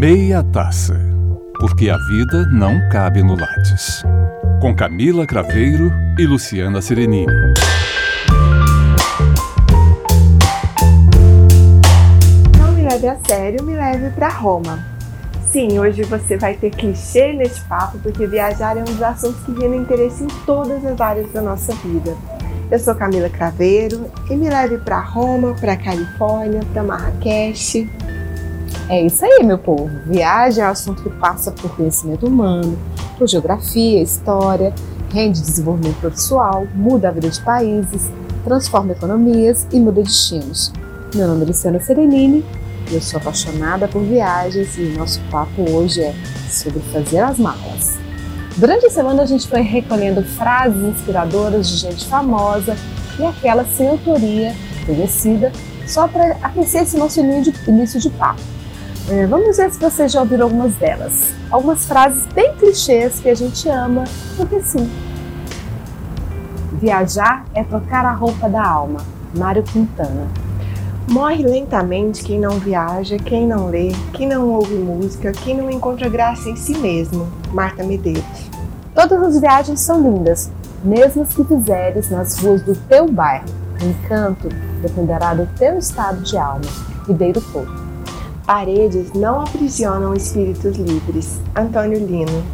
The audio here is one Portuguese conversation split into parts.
Meia Taça, porque a vida não cabe no Lattes. Com Camila Craveiro e Luciana Serenini. Não me leve a sério, me leve para Roma. Sim, hoje você vai ter clichê nesse papo, porque viajar é um dos assuntos que rende interesse em todas as áreas da nossa vida. Eu sou Camila Craveiro e me leve para Roma, para Califórnia, para Marrakech. É isso aí, meu povo. Viagem é um assunto que passa por conhecimento humano, por geografia, história, rende desenvolvimento profissional, muda a vida de países, transforma economias e muda destinos. Meu nome é Luciana Serenini, eu sou apaixonada por viagens e o nosso papo hoje é sobre fazer as malas. Durante a semana a gente foi recolhendo frases inspiradoras de gente famosa e aquela sem autoria, conhecida, só para aquecer esse nosso início de papo. É, vamos ver se vocês já ouviram algumas delas. Algumas frases bem clichês que a gente ama, porque sim. Viajar é trocar a roupa da alma. Mário Quintana. Morre lentamente quem não viaja, quem não lê, quem não ouve música, quem não encontra graça em si mesmo. Marta Medeiros. Todas as viagens são lindas, mesmo as que fizeres nas ruas do teu bairro. O encanto dependerá do teu estado de alma. Ribeiro Couto. Paredes não aprisionam espíritos livres. Antônio Lino.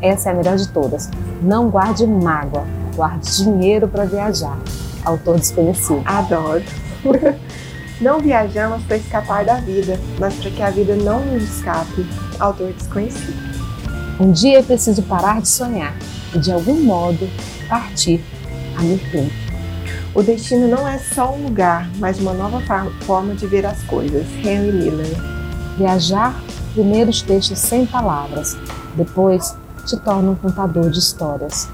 Essa é a melhor de todas. Não guarde mágoa, guarde dinheiro para viajar. Autor desconhecido. Adoro. Não viajamos para escapar da vida, mas para que a vida não nos escape. Autor desconhecido. Um dia é preciso parar de sonhar e, de algum modo, partir. Amir Klink. O destino não é só um lugar, mas uma nova forma de ver as coisas. Henry Miller. Viajar primeiro te deixa sem palavras, depois te torna um contador de histórias.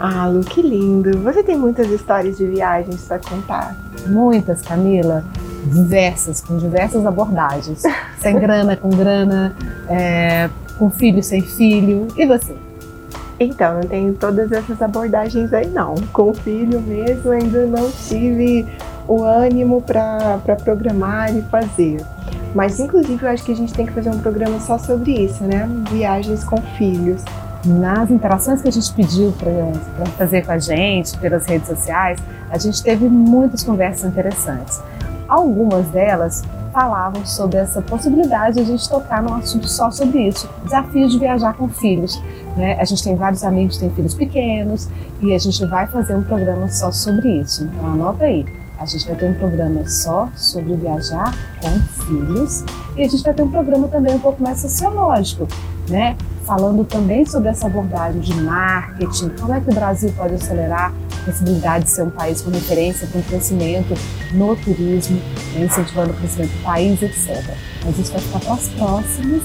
Ah, Lu, que lindo! Você tem muitas histórias de viagens para contar. Muitas, Camila. Diversas, com diversas abordagens. sem grana, com grana, é, com filho, sem filho. E você? Então, não tenho todas essas abordagens aí não. Com o filho mesmo, ainda não tive o ânimo para programar e fazer. Mas, inclusive, eu acho que a gente tem que fazer um programa só sobre isso, né? Viagens com filhos. Nas interações que a gente pediu para fazer com a gente, pelas redes sociais, a gente teve muitas conversas interessantes. Algumas delas falavam sobre essa possibilidade de a gente tocar num assunto só sobre isso, desafios de viajar com filhos. Né? A gente tem vários amigos que têm filhos pequenos e a gente vai fazer um programa só sobre isso. Então anota aí. A gente vai ter um programa só sobre viajar com filhos e a gente vai ter um programa também um pouco mais sociológico, né? Falando também sobre essa abordagem de marketing, como é que o Brasil pode acelerar possibilidade de ser um país com referência para um crescimento no turismo, né? incentivando o crescimento do país, etc. Mas isso vai ficar para os próximos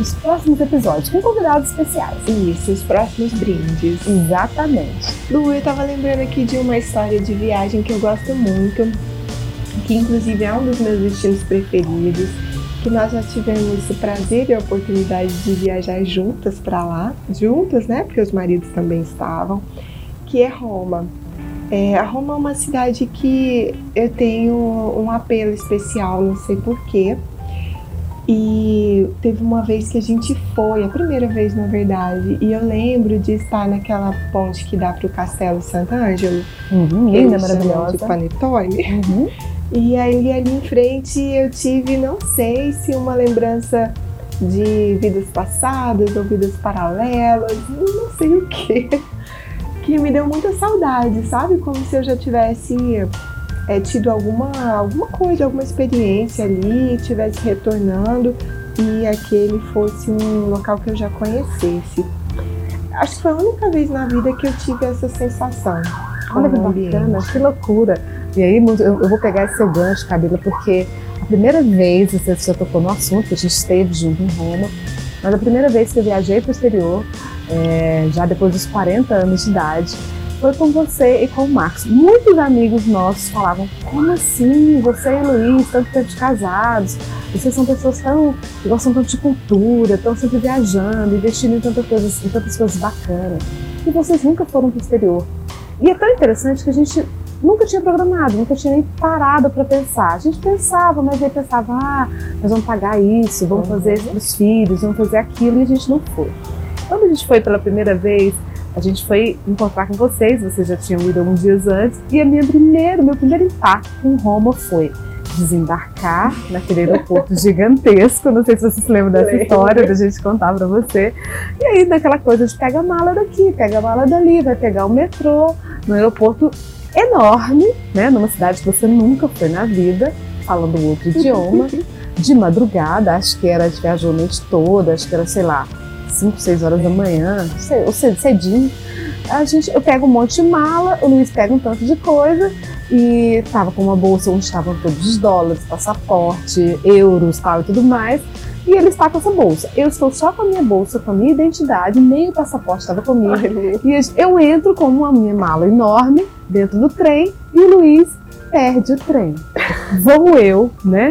os próximos episódios, com convidados especiais. Isso, os próximos brindes. Exatamente. Lu, eu tava lembrando aqui de uma história de viagem que eu gosto muito, que inclusive é um dos meus destinos preferidos, que nós já tivemos o prazer e a oportunidade de viajar juntas para lá, juntas, né? Porque os maridos também estavam, que é Roma. É, a Roma é uma cidade que eu tenho um apelo especial, não sei porquê. E teve uma vez que a gente foi, a primeira vez na verdade, e eu lembro de estar naquela ponte que dá para o Castelo Sant'Angelo. Uhum, linda, maravilhosa. De Panetone. Uhum. E aí ali em frente eu tive, não sei se uma lembrança de vidas passadas ou vidas paralelas, não sei o que, que me deu muita saudade, sabe? Como se eu já tivesse é, tido alguma, alguma coisa, alguma experiência ali, estivesse retornando e aquele fosse um local que eu já conhecesse. Acho que foi a única vez na vida que eu tive essa sensação. Olha que bacana, que loucura. E aí eu, vou pegar esse seu gancho, Camila, porque a primeira vez, você já tocou no assunto, a gente esteve junto em Roma, mas a primeira vez que eu viajei para o exterior, é, já depois dos 40 anos de idade, foi com você e com o Marcos. Muitos amigos nossos falavam: como assim? Você e Luiz, tanto tempo de casados, vocês são pessoas tão que gostam tanto de cultura, estão sempre viajando, investindo em tantas coisas, em tantas coisas bacanas. E vocês nunca foram para o exterior. E é tão interessante que a gente nunca tinha programado, nunca tinha nem parado para pensar. A gente pensava, mas aí pensava, ah, nós vamos pagar isso, vamos uhum. fazer os filhos, vamos fazer aquilo, e a gente não foi. Quando a gente foi pela primeira vez, a gente foi encontrar com vocês, vocês já tinham ido alguns dias antes, e a minha primeiro, meu primeiro impacto em Roma foi desembarcar naquele aeroporto gigantesco. Não sei se você se lembra dessa história da gente contar para você. E aí, daquela coisa de pega a mala daqui, pega a mala dali, vai pegar o metrô no aeroporto enorme, né? Numa cidade que você nunca foi na vida, falando outro idioma. De madrugada, acho que era, a gente viajou a noite toda, acho que era, sei lá, 5, 6 horas da manhã, ou cedinho. A gente, eu pego um monte de mala, o Luiz pega um tanto de coisa e tava com uma bolsa onde estavam todos os dólares, passaporte, euros tal e tudo mais. E ele está com essa bolsa. Eu estou só com a minha bolsa, com a minha identidade, nem o passaporte estava comigo. Ai, e eu entro com uma minha mala enorme dentro do trem e o Luiz perde o trem. Vou eu, né?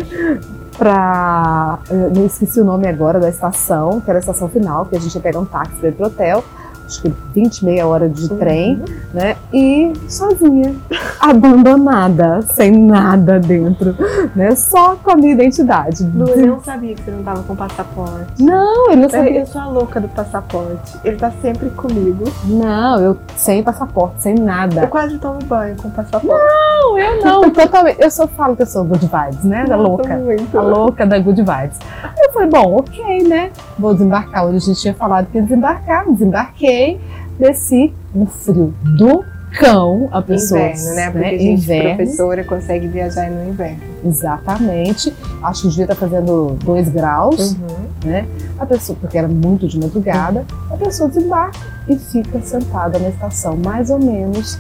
Pra. Eu não esqueci o nome agora da estação, que era a estação final, que a gente ia pegar um táxi dentro do hotel acho que 20, meia hora de uhum. trem, né? E sozinha, abandonada, sem nada dentro, né? Só com a minha identidade. Lu, eu não sabia que você não tava com passaporte. Não, ele não sabia. Eu sou a louca do passaporte. Ele tá sempre comigo. Não, eu sem passaporte, sem nada. Eu quase tomo banho com passaporte. Não, eu não, totalmente. Eu só falo que eu sou good vibes, né? Da louca. Muito. A louca da good vibes. Eu falei, bom, ok, né? Vou desembarcar. Hoje a gente tinha falado que ia desembarcar, desembarquei peguei, desci no frio do cão a pessoa. Inverno, né? Porque né? a gente, inverno. professora, consegue viajar no inverno. Exatamente. Acho que devia estar fazendo 2 graus, uhum. né? A pessoa, porque era muito de madrugada, a pessoa desembarca e fica sentada na estação mais ou menos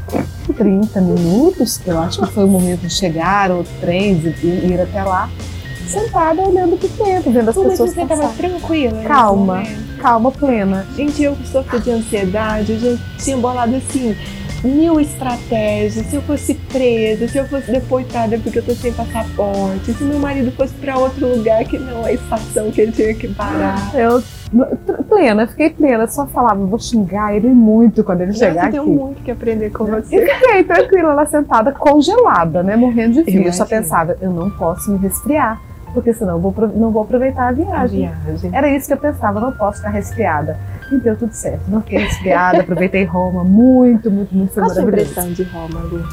30 minutos, que eu acho que foi o momento de chegar, o trem e ir até lá, sentada olhando pro tempo, vendo as Como pessoas você estava tranquila. Calma calma plena. Gente, eu sofro de ansiedade, eu já tinha bolado assim mil estratégias. Se eu fosse presa, se eu fosse deportada porque eu tô sem passaporte, se meu marido fosse para outro lugar que não é a estação que ele tinha que parar. Eu plena, fiquei plena, só falava, vou xingar ele muito quando ele chegar aqui. Eu tenho muito que aprender com você. E fiquei tranquila lá sentada, congelada, né, morrendo de frio. Eu só pensava, eu não posso me resfriar porque senão eu vou, não vou aproveitar a viagem. a viagem. Era isso que eu pensava, não posso ficar resfriada. E deu tudo certo. Não fiquei resfriada, aproveitei Roma muito, muito, muito. Qual a impressão de Roma, Lu?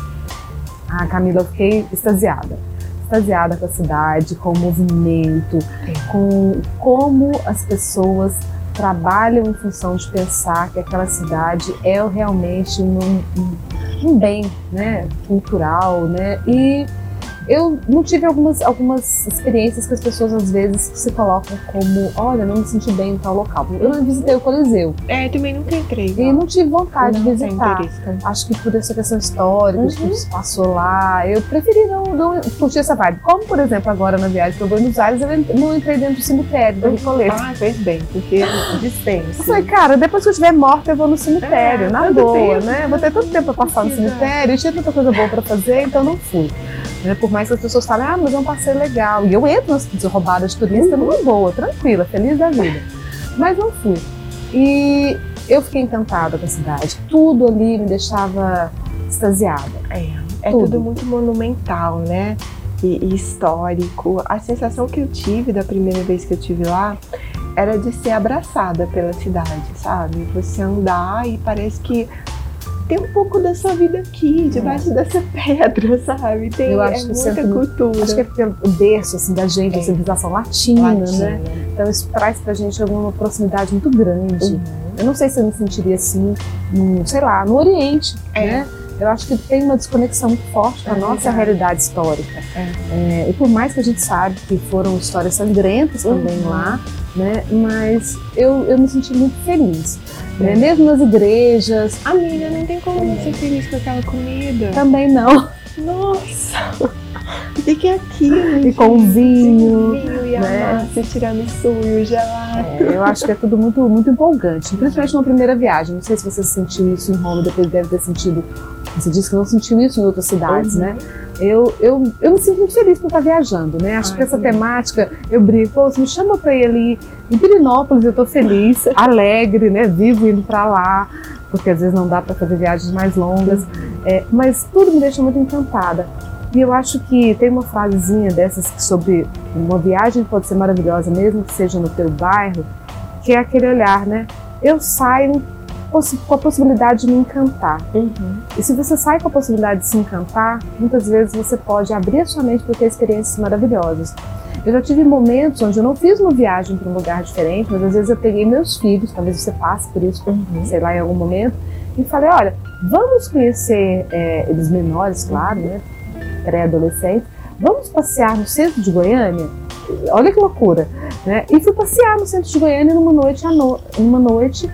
Ah, Camila, eu fiquei extasiada. Extasiada com a cidade, com o movimento, com como as pessoas trabalham em função de pensar que aquela cidade é realmente um, um, um bem né, cultural, né? E eu não tive algumas, algumas experiências que as pessoas às vezes se colocam como, olha, não me senti bem em tal local. Eu não visitei o Coliseu. É, também nunca entrei. E não tive vontade de visitar. Acho que por essa questão histórica, uhum. que se passou lá, eu preferi não, não curtir essa vibe. Como, por exemplo, agora na viagem para Buenos Aires, eu não entrei dentro do cemitério da Recoleta. Ah, fez bem, porque dispensa. Eu falei, cara, depois que eu estiver morta, eu vou no cemitério, é, na boa, tempo. né? Vou ter todo tempo para passar no cemitério, tinha tanta coisa boa para fazer, então não fui. Né? Por mais que as pessoas falem, ah, mas é um passeio legal. E eu entro nas roubadas de turista numa boa, tranquila, feliz da vida. Mas não fui. E eu fiquei encantada com a cidade. Tudo ali me deixava extasiada. É, é tudo. tudo muito monumental, né? E, e, histórico. A sensação que eu tive da primeira vez que eu tive lá era de ser abraçada pela cidade, sabe? Você andar e parece que tem um pouco da sua vida aqui, debaixo dessa pedra, sabe? Tem eu acho é muita cultura. Acho que é pelo berço assim, da gente, é. a civilização latina, né? latina, né? Então isso traz pra gente alguma proximidade muito grande. Uhum. Eu não sei se eu me sentiria assim, no, sei lá, no Oriente, é. né? Eu acho que tem uma desconexão muito forte com a é nossa realidade histórica. É. É, e por mais que a gente sabe que foram histórias sangrentas também uhum. lá, né? Mas eu, eu me senti muito feliz. Né? Mesmo nas igrejas. Amiga, não tem como é. ser feliz com aquela comida. Também não. Nossa! E que aquilo? E com vinho. vinho e né? a massa, tiramisu e o gelato. É, eu acho que é tudo muito, muito empolgante. Principalmente numa primeira viagem. Não sei se você sentiu isso em Roma, depois deve ter sentido. Você disse que não sentiu isso em outras cidades, uhum. né? eu, eu, eu me sinto muito feliz por estar viajando, né? Acho Ai, que essa temática, eu brinco, pô, me chama para ir ali em Pirinópolis, eu estou feliz, alegre, né? Vivo indo para lá, porque às vezes não dá para fazer viagens mais longas. É, mas tudo me deixa muito encantada. E eu acho que tem uma frasezinha dessas sobre uma viagem pode ser maravilhosa, mesmo que seja no teu bairro, que é aquele olhar, né? Eu saio com a possibilidade de me encantar. Uhum. E se você sai com a possibilidade de se encantar, muitas vezes você pode abrir a sua mente para ter experiências maravilhosas. Eu já tive momentos onde eu não fiz uma viagem para um lugar diferente, mas às vezes eu peguei meus filhos, talvez você passe por isso, Uhum. sei lá, em algum momento, e falei: olha, vamos conhecer é, eles menores, claro, né? Pré-adolescentes, vamos passear no centro de Goiânia? Olha que loucura, né? E fui passear no centro de Goiânia numa noite, no... numa noite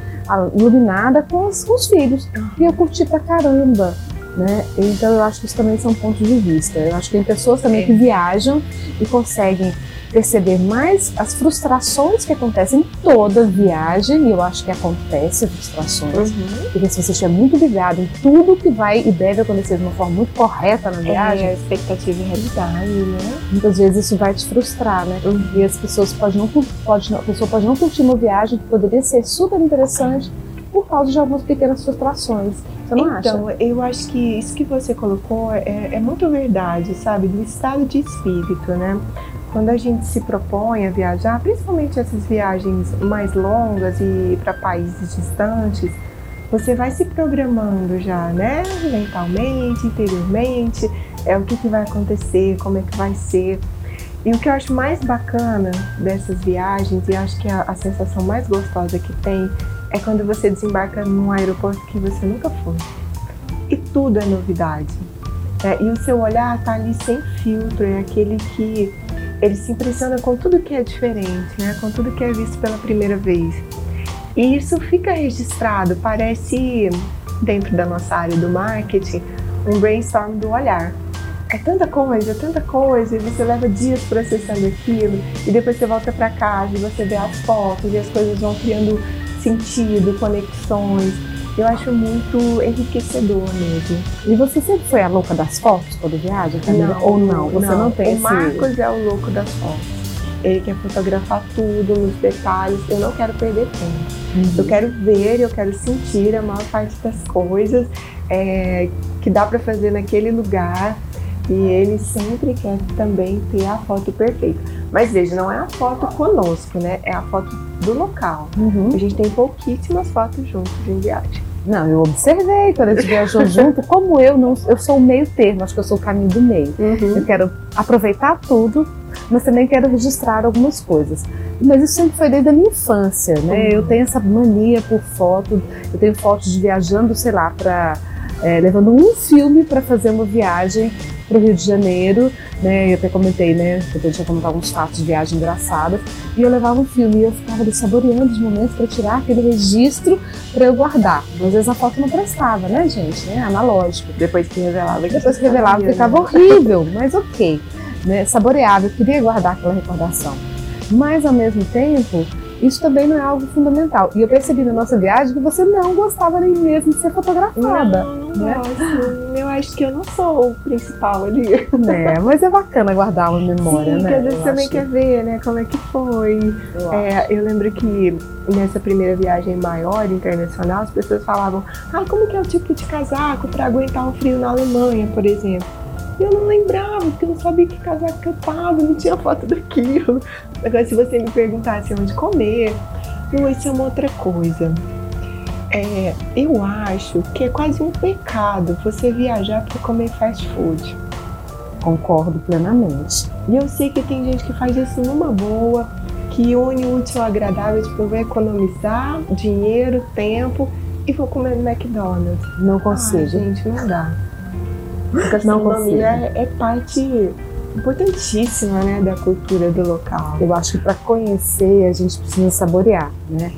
iluminada com os, com os filhos. E eu curti pra caramba. Né? Então eu acho que isso também são pontos de vista. Eu acho que tem pessoas também É. que viajam e conseguem perceber mais as frustrações que acontecem em toda viagem, e eu acho que acontece frustrações, Uhum. porque se você estiver muito ligado em tudo que vai e deve acontecer de uma forma muito correta na viagem, É a expectativa e realidade, né? muitas vezes isso vai te frustrar, né? E as pessoas podem não, pode, a pessoa pode não curtir uma viagem que poderia ser super interessante por causa de algumas pequenas frustrações. Você não então, acha? eu acho que isso que você colocou é, é muito verdade, sabe? Do estado de espírito, né? Quando a gente se propõe a viajar, principalmente essas viagens mais longas e para países distantes, você vai se programando já, né? Mentalmente, interiormente, é o que, que vai acontecer, como é que vai ser. E o que eu acho mais bacana dessas viagens, e acho que a, a sensação mais gostosa que tem, é quando você desembarca num aeroporto que você nunca foi. E tudo é novidade. né? E o seu olhar tá ali sem filtro, é aquele que ele se impressiona com tudo que é diferente, né? com tudo que é visto pela primeira vez. E isso fica registrado, parece, dentro da nossa área do marketing, um brainstorm do olhar. É tanta coisa, tanta coisa, e você leva dias processando aquilo, e depois você volta para casa e você vê as fotos, e as coisas vão criando sentido, conexões. Eu acho muito enriquecedor mesmo. E você sempre foi a louca das fotos quando viaja, Camila? Ou não? Você não, tem O esse... Marcos é o louco das fotos. Ele quer fotografar tudo, nos detalhes. Eu não quero perder tempo. Uhum. Eu quero ver, eu quero sentir a maior parte das coisas é, que dá para fazer naquele lugar. E ele sempre quer também ter a foto perfeita. Mas veja, não é a foto conosco, né? É a foto do local. Uhum. A gente tem pouquíssimas fotos juntos em viagem. Não, eu observei quando a gente viajou junto, como eu não, eu sou o meio termo, acho que eu sou o caminho do meio. Eu quero aproveitar tudo, mas também quero registrar algumas coisas. Mas isso sempre foi desde a minha infância, né? Uhum. Eu tenho essa mania por foto, eu tenho fotos de viajando, sei lá, para levando um filme para fazer uma viagem para o Rio de Janeiro, né? Eu até comentei, né? Que eu tinha comentado alguns fatos de viagem engraçadas. E eu levava um filme e eu ficava ali saboreando os momentos para tirar aquele registro para eu guardar. Às vezes a foto não prestava, né, gente? Né? Analógico. Depois que revelava. que Depois que revelava sabia, ficava né? horrível, mas ok. Né? Saboreável, eu queria guardar aquela recordação. Mas ao mesmo tempo, isso também não é algo fundamental. E eu percebi na nossa viagem que você não gostava nem mesmo de ser fotografada. Não, né? gosto. Eu acho que eu não sou o principal ali. Né? Mas é bacana guardar uma memória, Sim, né? que às vezes Eu também acho. quer ver, né, como é que foi. Eu. É, eu lembro que nessa primeira viagem maior, internacional, as pessoas falavam, ah, como que é o tipo de casaco para aguentar o frio na Alemanha, por exemplo. E eu não lembrava, porque eu não sabia que casaco que eu tava, não tinha foto daquilo. Agora, se você me perguntasse onde comer, não, isso é uma outra coisa. É, eu acho que é quase um pecado você viajar para comer fast food. Concordo plenamente. E eu sei que tem gente que faz isso numa boa, que une o útil ao agradável, tipo, vou economizar dinheiro, tempo e vou comer no McDonald's. Não Ah, consigo. gente, não dá. A Não gastronomia é, é parte importantíssima, né, da cultura do local. Eu acho que para conhecer a gente precisa saborear, né?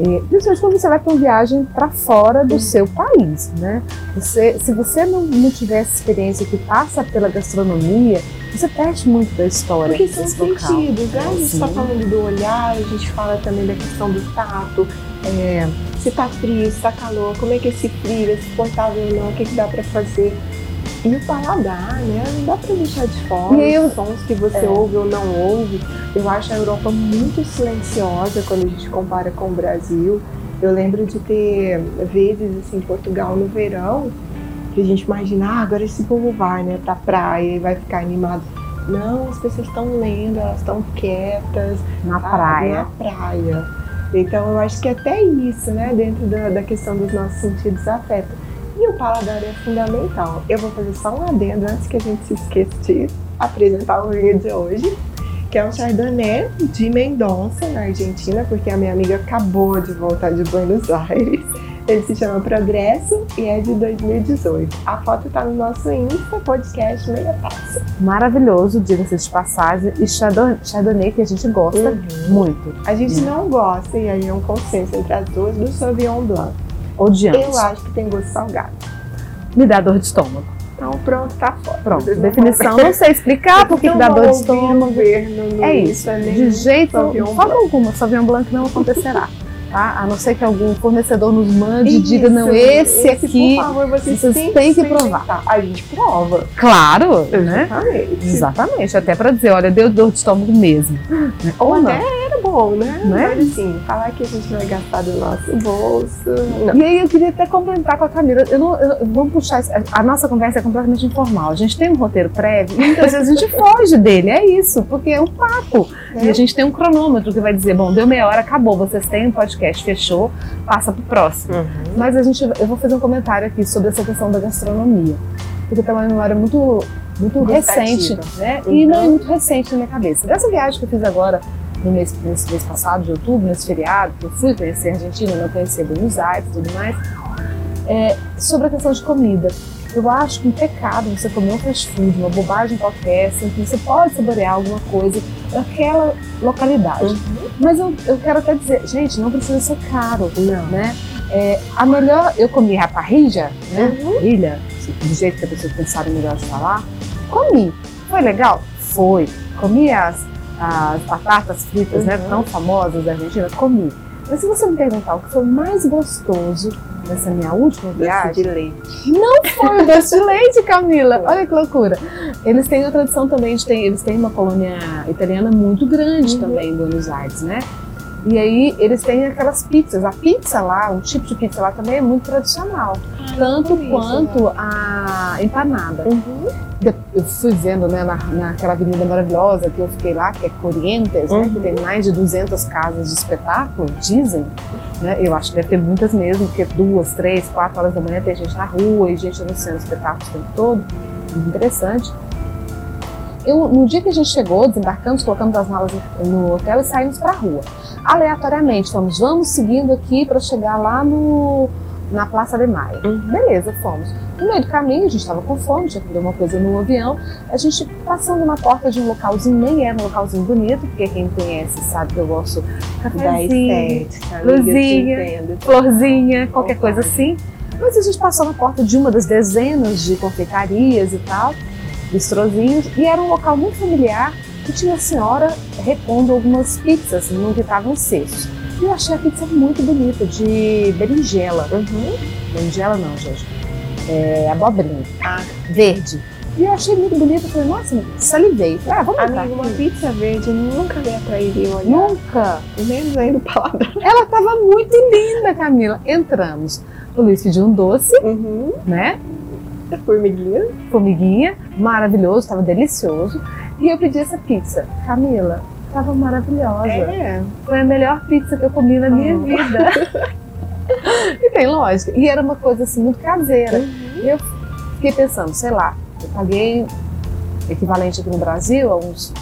E, principalmente quando você vai para uma viagem para fora do seu país, né? Você, se você não, não tiver essa experiência que passa pela gastronomia, você perde muito da história Porque são sentidos, né? A gente está falando do olhar, a gente fala também da questão do tato, é, se tá frio, se tá calor, como é que esse frio é suportável ou não, o que, que dá para fazer. E o paladar, né? Não dá pra deixar de fora E os sons que você É. ouve ou não ouve. Eu acho a Europa muito silenciosa quando a gente compara com o Brasil. Eu lembro de ter vezes assim, em Portugal no verão que a gente imagina, ah, agora esse povo vai, né, pra praia e vai ficar animado. Não, as pessoas estão lendo, elas estão quietas. Na sabe, praia. Na praia. Então eu acho que até isso, né, dentro da, da questão dos nossos sentidos afeta. E o paladar é fundamental. Eu vou fazer só um adendo antes que a gente se esqueça de apresentar o vinho de hoje, que é um Chardonnay de Mendonça, na Argentina, porque a minha amiga acabou de voltar de Buenos Aires. Ele se chama Progresso e é de 2018. A foto tá no nosso Insta, podcast Meia Taça. Maravilhoso, diga-se de passagem. E Chardonnay, que a gente gosta Uhum. muito. A gente não gosta, e aí é um consenso entre as duas, do Sauvignon Blanc. Odiamos. Eu acho que tem gosto salgado. Me dá dor de estômago. Então pronto, tá fora. Pronto, Vocês não definição, vão- não sei explicar por que que Não dá dor de estômago. governo no É isso, nem de jeito, forma alguma, Sauvignon Blanc não acontecerá. Tá? A não ser que algum fornecedor nos mande e diga, não, esse, aqui, por favor, vocês, vocês têm, que experimentar. A gente prova. claro, né? Exatamente. Exatamente, até pra dizer, olha, deu dor de estômago mesmo. Ou Ou não. até bom, né? Né? Mas assim, falar que a gente vai gastar do nosso bolso. Não. E aí eu queria até complementar com a Camila. Eu não, eu- vamos puxar. A nossa conversa é completamente informal. A gente tem um roteiro prévio muitas vezes a gente foge dele. É isso, porque é um papo. E a gente tem um cronômetro que vai dizer: bom, deu meia hora, acabou. Vocês têm um podcast, fechou, passa pro próximo. Uhum. Mas a gente, eu vou fazer um comentário aqui sobre essa questão da gastronomia. Porque tem uma memória muito, muito Gustativa. recente, né? E Uhum. não é muito recente na minha cabeça. Dessa viagem que eu fiz agora, no mês, nesse mês passado, de outubro, nesse feriado, que eu fui conhecer a Argentina, não conhecia Buenos Aires e tudo mais, é, sobre a questão de comida. Eu acho que um pecado você comer um fast food, uma bobagem qualquer, assim, que você pode saborear alguma coisa daquela localidade. Uhum. Mas eu, eu quero até dizer, gente, não precisa ser caro, Não. né? É, a melhor, eu comi a parrilla, né? Uhum. Parrilha, do jeito que a pessoa pensar melhor de falar. Comi. Foi legal? Foi. Comi as, as batatas fritas, né? Uhum. Tão famosas da Argentina? Comi. Mas se você me perguntar o que foi mais gostoso nessa minha última Doce viagem, de leite. não foi o doce de leite, Camila. Olha que loucura. Eles têm a tradição também de ter, eles têm uma colônia italiana muito grande Uhum. também em Buenos Aires, né? E aí eles têm aquelas pizzas. A pizza lá, um tipo de pizza lá também é muito tradicional. Tanto comi isso quanto a empanada. Uhum. Eu fui vendo né, na, naquela avenida maravilhosa que eu fiquei lá, que é Corrientes, né, Uhum. que tem mais de 200 casas de espetáculo, dizem. Né? Eu acho que deve ter muitas mesmo, porque duas, três, quatro horas da manhã tem gente na rua e gente anunciando espetáculos o tempo todo. Muito interessante. Eu, no dia que a gente chegou, desembarcamos, colocamos as malas no- no hotel e saímos para a rua. Aleatoriamente, fomos, vamos seguindo aqui para chegar lá no, na Praça de Maio. Uhum. Beleza, fomos. No meio do caminho, a gente estava com fome, tinha que comer uma coisa no avião. A gente passando na porta de um localzinho, nem era um localzinho bonito, porque quem conhece sabe que eu gosto eu te luzinha. florzinha, qualquer coisa assim. Mas a gente passou na porta de uma das dezenas de confeitarias e tal, bistrozinhos, e era um local muito familiar que tinha a senhora repondo algumas pizzas no que estavam cestos. E eu achei a pizza muito bonita, de berinjela. Uhum. Berinjela não, gente. É abobrinha. Ah. Verde. E eu achei muito bonita. Falei, nossa, salivei. Falei, ah, vamos Amigo, uma pizza verde nunca me atrairia olhar. Nunca. Menos ainda o paladar. Ela tava muito linda, Camila. Entramos. O Luiz pediu um doce, Uhum. né? A formiguinha. Formiguinha, maravilhoso, tava delicioso. E eu pedi essa pizza. Camila, tava maravilhosa. É. Foi a melhor pizza que eu comi na minha Ah. vida. e tem lógica. E era uma coisa assim muito caseira. Uhum. E eu fiquei pensando, sei lá, eu paguei equivalente aqui no Brasil a uns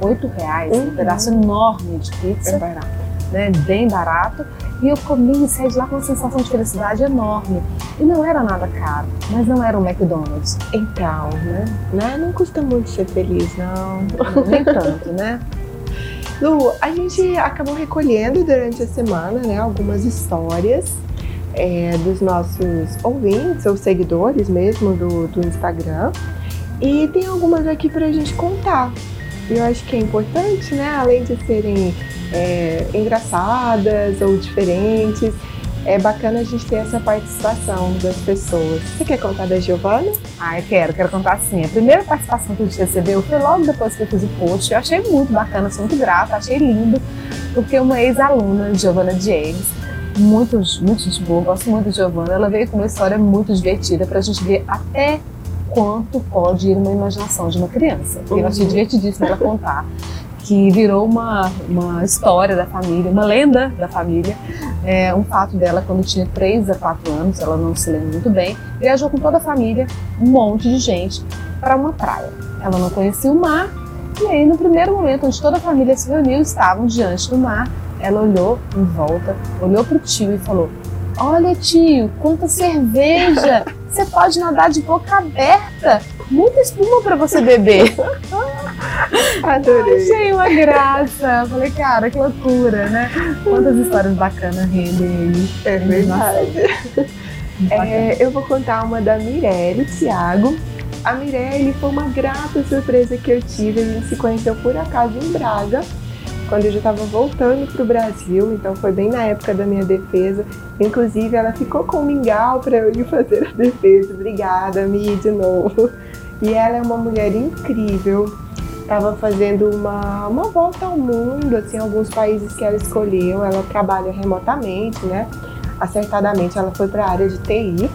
8 reais, um Uhum. pedaço enorme de pizza, É barato. né, bem barato. E eu comi e saí de lá com uma sensação de felicidade enorme. E não era nada caro, mas não era um McDonald's, Então, né? né? Não custa muito ser feliz, não. nem tanto, né? Lu, a gente acabou recolhendo durante a semana, né, algumas histórias é, dos nossos ouvintes ou seguidores mesmo do, do Instagram. E tem algumas aqui pra gente contar. E eu acho que é importante, né? Além de serem é, engraçadas ou diferentes, é bacana a gente ter essa participação das pessoas. Você quer contar da Giovana? Ah, eu quero, quero contar assim. A primeira participação que a gente recebeu foi logo depois que eu fiz o post. Eu achei muito bacana, sou muito grata, achei lindo, porque uma ex-aluna, Giovanna James, muito, muito gente boa, gosto muito de Giovana. Ela veio com uma história muito divertida para a gente ver até quanto pode ir uma imaginação de uma criança. Uhum. Eu achei uhum. divertidíssimo ela contar que virou uma, uma história da família, uma lenda da família. É, um fato dela, quando tinha 3 a 4 anos, ela não se lembra muito bem, viajou com toda a família, um monte de gente, para uma praia. Ela não conhecia o mar, e aí, no primeiro momento, onde toda a família se reuniu, estavam diante do mar, ela olhou em volta, olhou para o tio e falou: Olha, tio, quanta cerveja! Você pode nadar de boca aberta! Muita espuma para você beber! Adorei. Achei uma graça. Falei, cara, que loucura, né? Quantas histórias bacanas rendem aí. É verdade. É, eu vou contar uma da Mirelle Thiago. A Mirelle foi uma grata surpresa que eu tive. A gente se conheceu por acaso em Braga, quando eu já estava voltando para o Brasil, então foi bem na época da minha defesa. Inclusive, ela ficou com o mingau para eu ir fazer a defesa. Obrigada, Mi, de novo. E ela é uma mulher incrível estava fazendo uma, uma volta ao mundo, assim, alguns países que ela escolheu. Ela trabalha remotamente, né? Acertadamente, ela foi para a área de TI.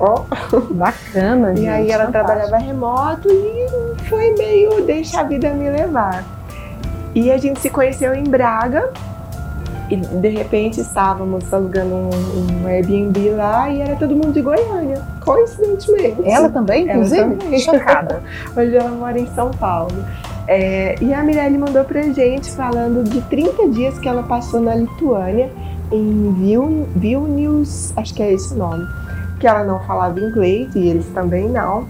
Ó, oh. bacana, gente. E aí ela fantástico. trabalhava remoto e foi meio deixa a vida me levar. E a gente se conheceu em Braga e de repente estávamos alugando um, um, Airbnb lá e era todo mundo de Goiânia, coincidentemente. Ela também, inclusive? Ela também. Chocada. Hoje ela mora em São Paulo. É, e a Mirelle mandou pra gente falando de 30 dias que ela passou na Lituânia, em Vil, Vilnius, acho que é esse o nome, que ela não falava inglês e eles também não.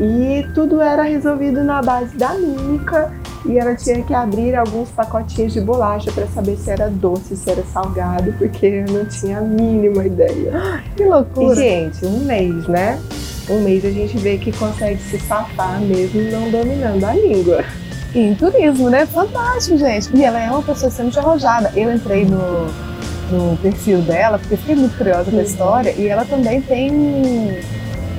E tudo era resolvido na base da mímica e ela tinha que abrir alguns pacotinhos de bolacha para saber se era doce, se era salgado, porque eu não tinha a mínima ideia. Que loucura! E, gente, um mês, né? Um mês a gente vê que consegue se safar mesmo não dominando a língua. E em turismo, né? Fantástico, gente. E ela é uma pessoa extremamente arrojada. Eu entrei no, no perfil dela, porque fiquei muito curiosa com a história, e ela também tem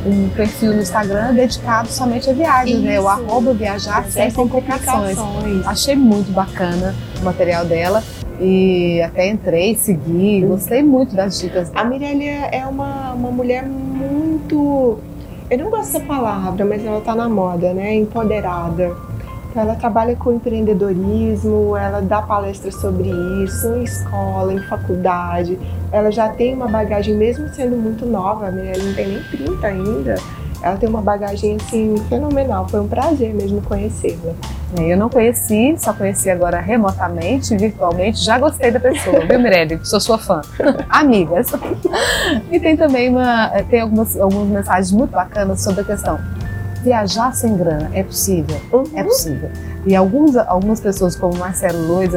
um perfil no Instagram dedicado somente a viagens, Isso. né? O arroba viajar sem complicações. Achei muito bacana o material dela e até entrei, segui, gostei muito das dicas dela. A Mirelia é uma, uma mulher muito. Eu não gosto dessa palavra, mas ela tá na moda, né? Empoderada ela trabalha com empreendedorismo, ela dá palestras sobre isso em escola, em faculdade. Ela já tem uma bagagem, mesmo sendo muito nova, né? ela não tem nem 30 ainda. Ela tem uma bagagem assim fenomenal. Foi um prazer mesmo conhecê-la. É, eu não conheci, só conheci agora remotamente, virtualmente. Já gostei da pessoa, viu, Mirelle? Sou sua fã. Amigas. E tem também uma, tem algumas, algumas mensagens muito bacanas sobre a questão viajar sem grana é possível? É uhum. É possível. E alguns, algumas pessoas, como Marcelo Luiz,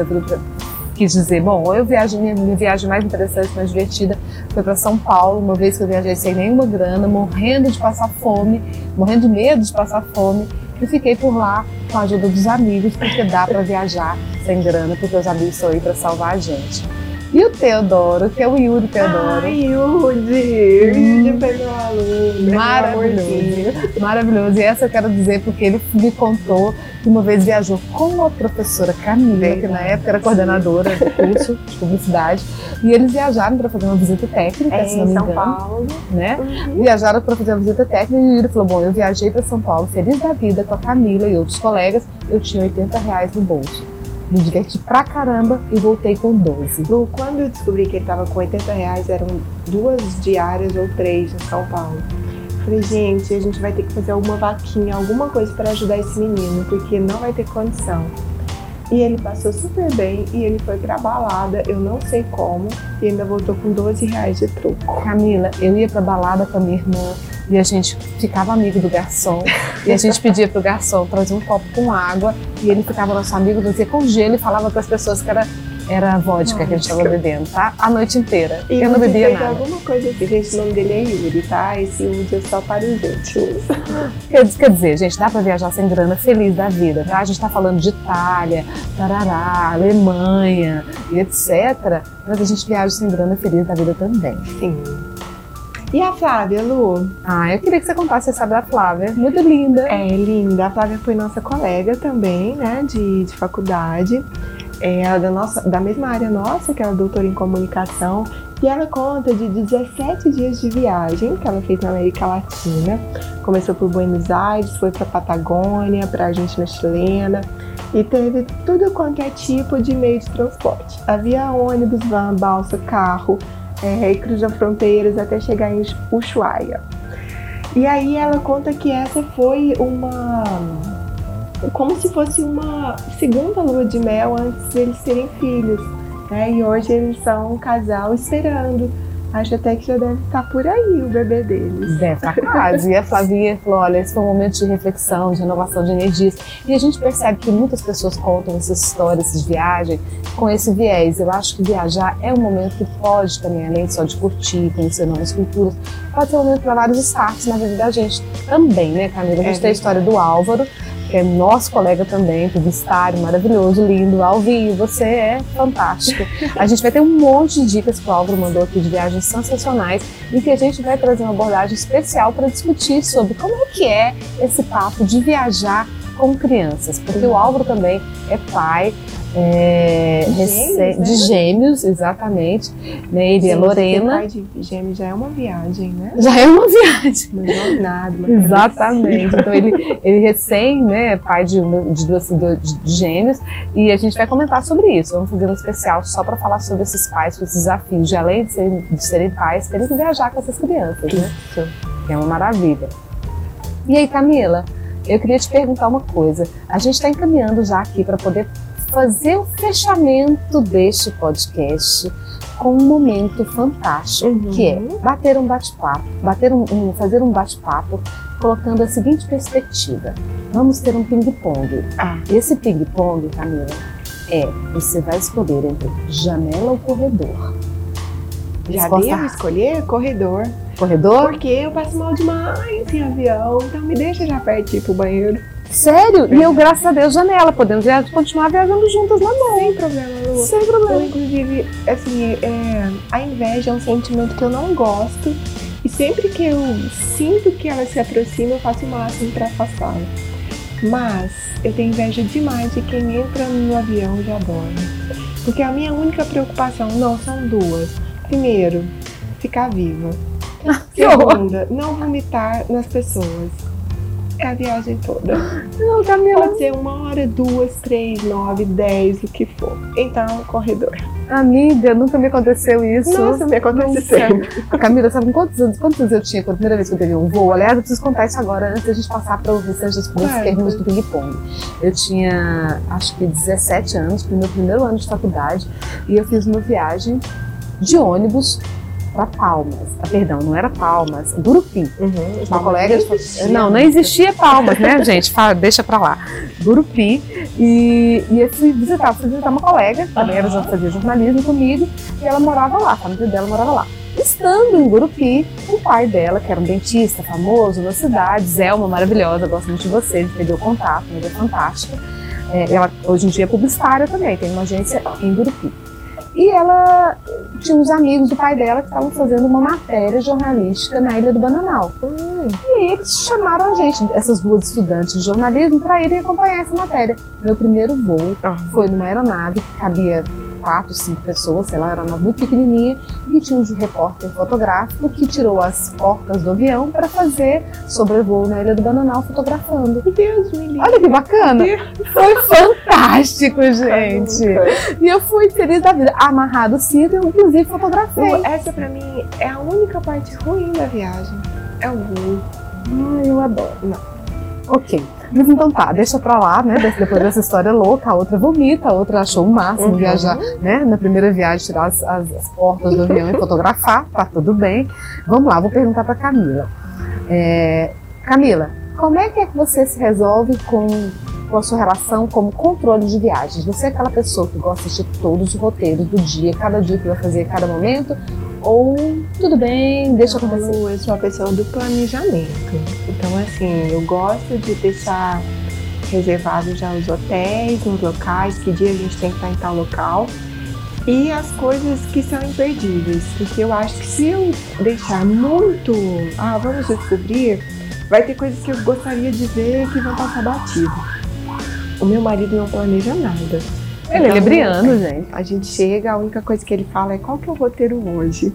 quis dizer, bom, eu viajo, minha, minha viagem mais interessante, mais divertida foi para São Paulo, uma vez que eu viajei sem nenhuma grana, morrendo de passar fome, morrendo de medo de passar fome, e fiquei por lá com a ajuda dos amigos, porque dá para viajar sem grana, porque os amigos estão aí para salvar a gente. E o Teodoro, que é o Yuri Teodoro. Ai, Yuri! Hum, Yuri foi meu aluno. Maravilhoso. Maravilhoso. E essa eu quero dizer porque ele me contou que uma vez viajou com a professora Camila, que na época era coordenadora do curso de publicidade. E eles viajaram para fazer uma visita técnica, é, se não me São engano. Paulo. Né? Uhum. Viajaram para fazer uma visita técnica e o Yuri falou: Bom, eu viajei para São Paulo, feliz da vida com a Camila e outros colegas, eu tinha 80 reais no bolso me diverti pra caramba e voltei com 12. Lu, quando eu descobri que ele tava com 80 reais, eram duas diárias ou três em São Paulo. Falei, gente, a gente vai ter que fazer alguma vaquinha, alguma coisa para ajudar esse menino, porque não vai ter condição. E ele passou super bem e ele foi pra balada, eu não sei como, e ainda voltou com 12 reais de truco. Camila, eu ia pra balada com a minha irmã e a gente ficava amigo do garçom. e a gente pedia pro garçom trazer um copo com água e ele ficava nosso amigo, dizia com gelo e falava para as pessoas que era era vodka que a gente estava bebendo, tá? A noite inteira. E eu não bebia nada. alguma coisa assim. Gente, o nome dele é Yuri, tá? Esse Yuri é só para os íntimos. Quer, dizer, gente, dá para viajar sem grana feliz da vida, tá? A gente tá falando de Itália, Tarará, Alemanha e etc. Mas a gente viaja sem grana feliz da vida também. Sim. E a Flávia, Lu? Ah, eu queria que você contasse a história da Flávia. Muito linda. É, linda. A Flávia foi nossa colega também, né, de, de faculdade. É da, nossa, da mesma área nossa, que é a doutora em comunicação, e ela conta de 17 dias de viagem que ela fez na América Latina. Começou por Buenos Aires, foi para Patagônia, para Argentina chilena e teve tudo quanto é tipo de meio de transporte: avião, ônibus, van, balsa, carro, é, cruza fronteiras até chegar em Ushuaia. E aí ela conta que essa foi uma como se fosse uma segunda lua de mel antes deles terem filhos. Né? E hoje eles são um casal esperando. Acho até que já deve estar por aí o bebê deles. Deve estar quase. E a Flavinha falou: olha, esse foi um momento de reflexão, de renovação de energias. E a gente percebe que muitas pessoas contam essas histórias, essas viagens, com esse viés. Eu acho que viajar é um momento que pode também, além só de curtir, conhecer novas culturas, pode ser um momento para vários starts na vida da gente também, né, Camila? A gente é tem a história do Álvaro, que é nosso colega também, publicitário, maravilhoso, lindo, Alvinho, você é fantástico. A gente vai ter um monte de dicas que o Álvaro mandou aqui de viagens sensacionais e que a gente vai trazer uma abordagem especial para discutir sobre como é que é esse papo de viajar com crianças, porque o Álvaro também é pai, é, de, gêmeos, né? de gêmeos, exatamente. Né? Ele Sim, é Lorena. Pai de gêmeos já é uma viagem, né? Já é uma viagem. Uma jornada. Uma exatamente. Então ele, ele recém, né, pai de, de de, de gêmeos, e a gente vai comentar sobre isso. Vamos fazer um especial só para falar sobre esses pais, com esses desafios de além de serem, de serem pais, terem que viajar com essas crianças, né? Isso. Que é uma maravilha. E aí, Camila? Eu queria te perguntar uma coisa. A gente está encaminhando já aqui para poder fazer o fechamento deste podcast com um momento fantástico, uhum. que é bater um bate-papo, bater um, um, fazer um bate-papo colocando a seguinte perspectiva. Vamos ter um ping-pong. Ah. Esse ping-pong, Camila, é você vai escolher entre janela ou corredor. Já devo escolher corredor. Corredor? Porque eu passo mal demais em avião, então me deixa já perto ir pro banheiro. Sério? E eu, graças a Deus, janela. Podemos continuar viajando juntas na mão. Sem problema, Lu. Sem problema. Eu, inclusive, assim, é, a inveja é um sentimento que eu não gosto. E sempre que eu sinto que ela se aproxima, eu faço o máximo para afastá-la. Mas eu tenho inveja demais de quem entra no avião e já dorme. Porque a minha única preocupação, não, são duas. Primeiro, ficar viva. Segunda, não vomitar nas pessoas é a viagem toda. Não, Camila. Pode ser uma hora, duas, três, nove, dez, o que for. Então, corredor. Amiga, nunca me aconteceu isso. Nossa, me acontece sempre. Camila, sabe quantos anos, quantos anos eu tinha quando a primeira vez que eu peguei um voo? Aliás, eu preciso contar isso agora, antes da gente passar para o restante das perguntas do ping-pong. Eu tinha, acho que 17 anos, foi meu primeiro ano de faculdade, e eu fiz uma viagem de ônibus para Palmas. Ah, perdão, não era Palmas, Gurupi. Uhum, uma colega não, não, não existia Palmas, né, gente? Fala, deixa para lá. Gurupi. E, e eu fui visitar, fui visitar uma colega, também era, fazia jornalismo comigo, e ela morava lá, a família dela morava lá. Estando em Gurupi, o pai dela, que era um dentista famoso na cidade, Zelma, maravilhosa, gosto muito de você, ele perdeu contato, mas é fantástica. É, ela hoje em dia é publicitária também, tem uma agência em Gurupi. E ela tinha uns amigos do pai dela que estavam fazendo uma matéria jornalística na Ilha do Bananal. Hum. E eles chamaram a gente, essas duas estudantes de jornalismo, para irem acompanhar essa matéria. Meu primeiro voo ah. foi numa aeronave que cabia quatro, cinco pessoas, sei lá, era uma muito pequenininha, e tinha um repórter fotográfico que tirou as portas do avião para fazer sobrevoo na Ilha do Bananal fotografando. Meu Deus, me Olha que bacana! Foi fantástico, gente! E eu fui feliz da vida, amarrado o cinto, eu inclusive fotografei. Essa para mim é a única parte ruim da viagem, é o voo. Ai, eu adoro. Não. Ok. Mas então tá, deixa pra lá, né? Depois dessa história louca, a outra vomita, a outra achou o máximo uhum. viajar, né? Na primeira viagem, tirar as, as, as portas do avião e fotografar, tá tudo bem. Vamos lá, vou perguntar pra Camila. É, Camila, como é que, é que você se resolve com, com a sua relação como controle de viagens? Você é aquela pessoa que gosta de todos os roteiros do dia, cada dia que vai fazer, cada momento? Ou tudo bem, deixa acontecer? Eu sou uma pessoa do planejamento. Então, assim, eu gosto de deixar reservado já os hotéis, os locais, que dia a gente tem que estar em tal local. E as coisas que são imperdíveis. Porque eu acho que se eu deixar muito, ah, vamos descobrir, vai ter coisas que eu gostaria de ver que vão passar batido. O meu marido não planeja nada. Ele é libriano, gente. A gente chega, a única coisa que ele fala é qual que é o roteiro hoje?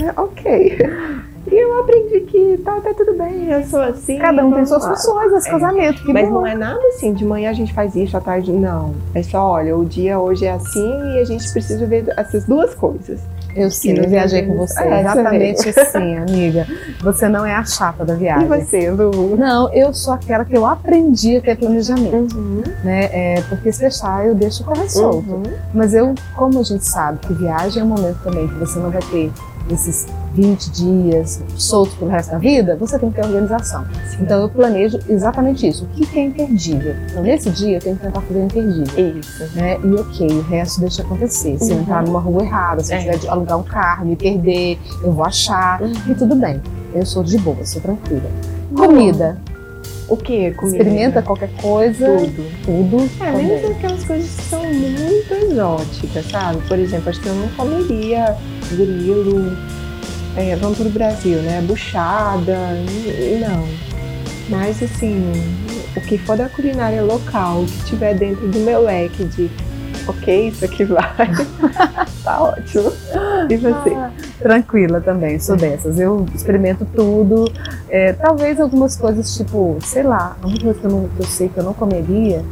É, ok. E eu aprendi que tá, tá tudo bem, eu sou assim. Cada um tem suas funções nesse É. casamento. Que Mas bom. não é nada assim, de manhã a gente faz isso, à tarde não. É só, olha, o dia hoje é assim e a gente precisa ver essas duas coisas. Eu Que eu viajei com você. É, exatamente assim, amiga. Você não é a chata da E viagem. você, Lu? Não, eu sou aquela que eu aprendi a ter planejamento, Uhum. né? É, porque se deixar, eu deixo correr solto. Uhum. Mas eu, como a gente sabe que viagem é um momento também que você não vai ter esses 20 dias soltos pelo resto da vida, você tem que ter organização. Então eu planejo exatamente isso. O que é imperdível? Então nesse dia eu tenho que tentar fazer o imperdível. Isso. Né? E ok, o resto deixa acontecer. Se eu Uhum. entrar numa rua errada, se eu É. tiver de alugar um carro, me perder, eu vou achar. Uhum. E tudo bem. Eu sou de boa, sou tranquila. Comida. O que? Comida? Experimenta qualquer coisa, tudo. tudo. É, também. menos aquelas coisas que são muito exóticas, sabe? Por exemplo, acho que eu não comeria grilo. É, vamos pro Brasil, né? Buchada, não. Mas assim, o que for da culinária local, o que tiver dentro do meu leque de ok, isso aqui vai, tá ótimo. E você? Ah, tranquila também, sou dessas. Eu experimento tudo. É, talvez algumas coisas, tipo, sei lá, uma coisa que eu, não, que eu sei que eu não comeria,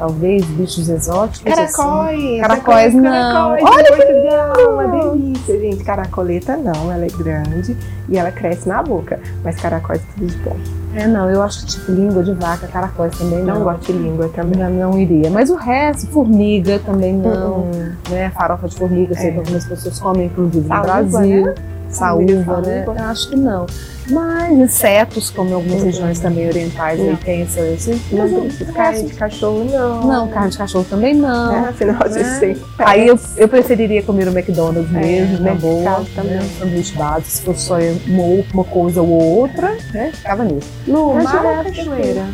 talvez bichos exóticos. assim. Caracóis! Caracóis, eu não. Caracóis Olha de que Portugal, uma delícia, gente. Caracoleta não, ela é grande e ela cresce na boca. Mas caracóis tudo de bom. É, não, eu acho que tipo língua de vaca, caracóis também não. Não gosto de língua também. Não, não iria. Mas o resto, formiga também não. Hum. Né? Farofa de formiga, eu sei É. que algumas pessoas comem, inclusive no Brasil. né? Saúva, né? Eu acho que não. Mas insetos, como em algumas regiões também orientais, Não. aí tem esse. esse Não mas carne de cachorro, não. Não, carne de cachorro também não. Né? Afinal, gente Né? tem. Aí eu, eu preferiria comer o McDonald's É, mesmo, na mercado boa. também. Né? Sanduíche básico, se fosse só uma, uma coisa ou outra, né? Ficava nisso. Mas mar ou cachoeira?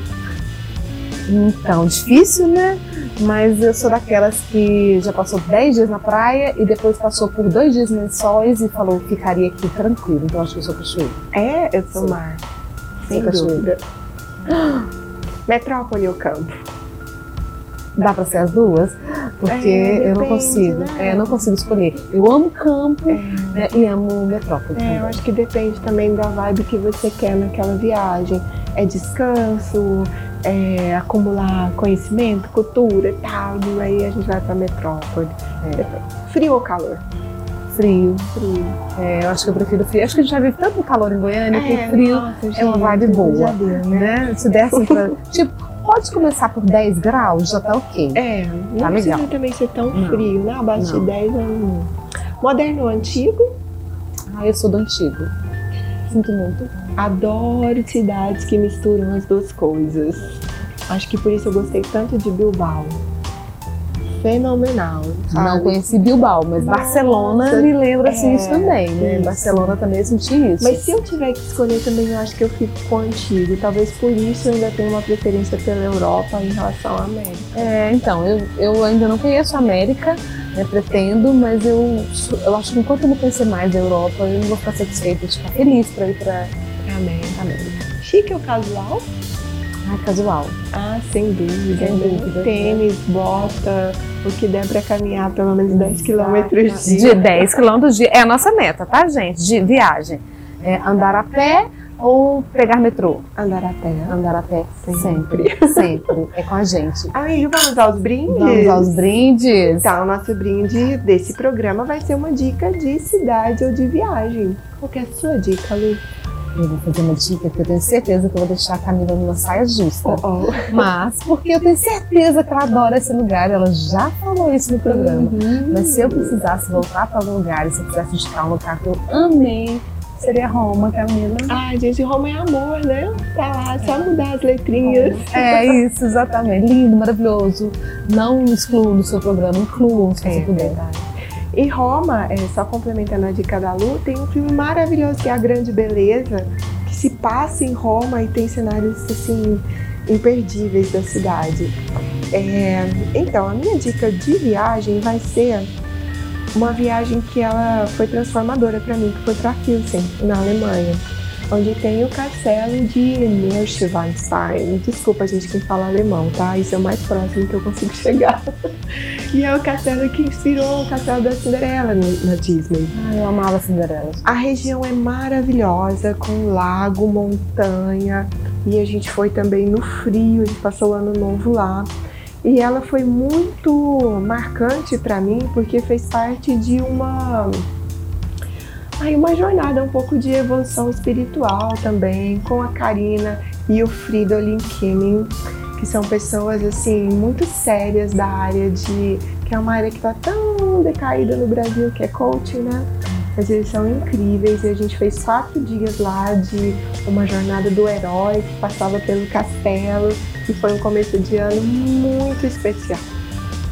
Então, difícil, né? Mas eu sou daquelas que já passou 10 dias na praia e depois passou por dois dias lençóis e falou ficaria aqui tranquilo. Então acho que eu sou cachoeira. É, eu sou Sim. mar. Sem Sou dúvida. Metrópole ou campo? Dá pra ser as duas? Porque É, eu não depende, consigo. né? É, eu não consigo escolher. Eu amo campo né, e amo metrópole. É, eu acho que depende também da vibe que você quer naquela viagem. É descanso, é acumular conhecimento, cultura e tal. E aí a gente vai pra metrópole. É. Frio ou calor? Frio. Frio. É, eu acho que eu prefiro frio. Acho que a gente já vive tanto calor em Goiânia que frio nossa, é uma vibe boa. Deu, né? né? Se desse pra. tipo, pode começar por 10 graus, já tá ok. É, não Tá precisa legal. também ser tão Não. frio, né? Abaixo Não. de 10 não. Moderno ou antigo? Ah, eu sou do antigo. Sinto muito. Adoro cidades que misturam as duas coisas. Acho que por isso eu gostei tanto de Bilbao. Fenomenal. sabe? Não conheci Bilbao, mas Nossa, Barcelona me lembra assim é, isso também, né? isso. Barcelona também eu senti isso. Mas se eu tiver que escolher também, eu acho que eu fico com o antigo. Talvez por isso eu ainda tenho uma preferência pela Europa em relação à América. É, então, eu, eu ainda não conheço a América, né, pretendo, mas eu, eu acho que enquanto eu não conhecer mais da Europa, eu não vou ficar satisfeita, de ficar feliz pra ir pra América. América. Chique ou casual? Ah, casual. Ah, sem dúvida. Sem dúvida, Tênis, bota, o que der pra caminhar pelo menos 10 quilômetros De dia. 10 quilômetros de. É a nossa meta, tá, gente? De viagem. É andar a pé ou pegar metrô? Andar a pé. Andar a pé Sempre. sempre. Sempre. É com a gente. Amigo, vamos aos brindes? Vamos aos brindes. Então, o nosso brinde desse programa vai ser uma dica de cidade ou de viagem. Qual é a sua dica, Lu? Eu vou fazer uma dica que eu tenho certeza que eu vou deixar a Camila numa saia justa. Oh, oh. Mas, porque eu tenho certeza que ela adora esse lugar, ela já falou isso no programa. Uhum. Mas se eu precisasse voltar para algum lugar e se eu quisesse indicar um lugar que eu amei, seria Roma, Camila. Ai, gente, Roma é amor, né? Tá lá, só mudar as letrinhas. É isso, exatamente. Lindo, maravilhoso. Não excluo no seu programa, incluam se você É puder. verdade. E Roma, é, só complementando a dica da Lu, tem um filme maravilhoso que é A Grande Beleza, que se passa em Roma e tem cenários assim imperdíveis da cidade. É, então, a minha dica de viagem vai ser uma viagem que ela foi transformadora para mim, que foi para Pilsen, na Alemanha, onde tem o castelo de Neuschwanstein. Desculpa, gente, quem fala alemão, tá? Isso é o mais próximo que eu consigo chegar. E é o castelo que inspirou o castelo da Cinderela na Disney. Ah, eu amava Cinderela. A região é maravilhosa, com lago, montanha. E a gente foi também no frio, a gente passou o ano novo lá. E ela foi muito marcante para mim porque fez parte de uma aí uma jornada um pouco de evolução espiritual também com a Karina e o Fridolin Kimming, que são pessoas assim muito sérias da área de que é uma área que está tão decaída no Brasil, que é coaching, né? Mas eles são incríveis e a gente fez quatro dias lá de uma jornada do herói que passava pelo castelo e foi um começo de ano muito especial.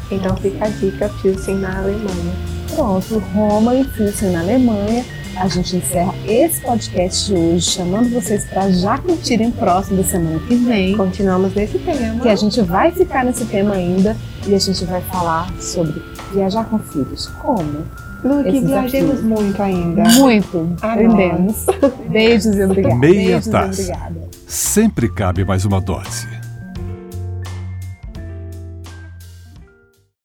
Então fica a dica, Pilsen na Alemanha. Pronto, Roma e Pilsen na Alemanha. A gente encerra esse podcast de hoje, chamando vocês para já curtirem o próximo da semana que vem. Continuamos nesse tema. Que a gente vai ficar nesse tema ainda e a gente vai falar sobre viajar com filhos. Como? Luke, viajemos muito ainda. Muito. Aprendemos. Beijos e obrigada. Meia Beijos e obrigada. Sempre cabe mais uma dose.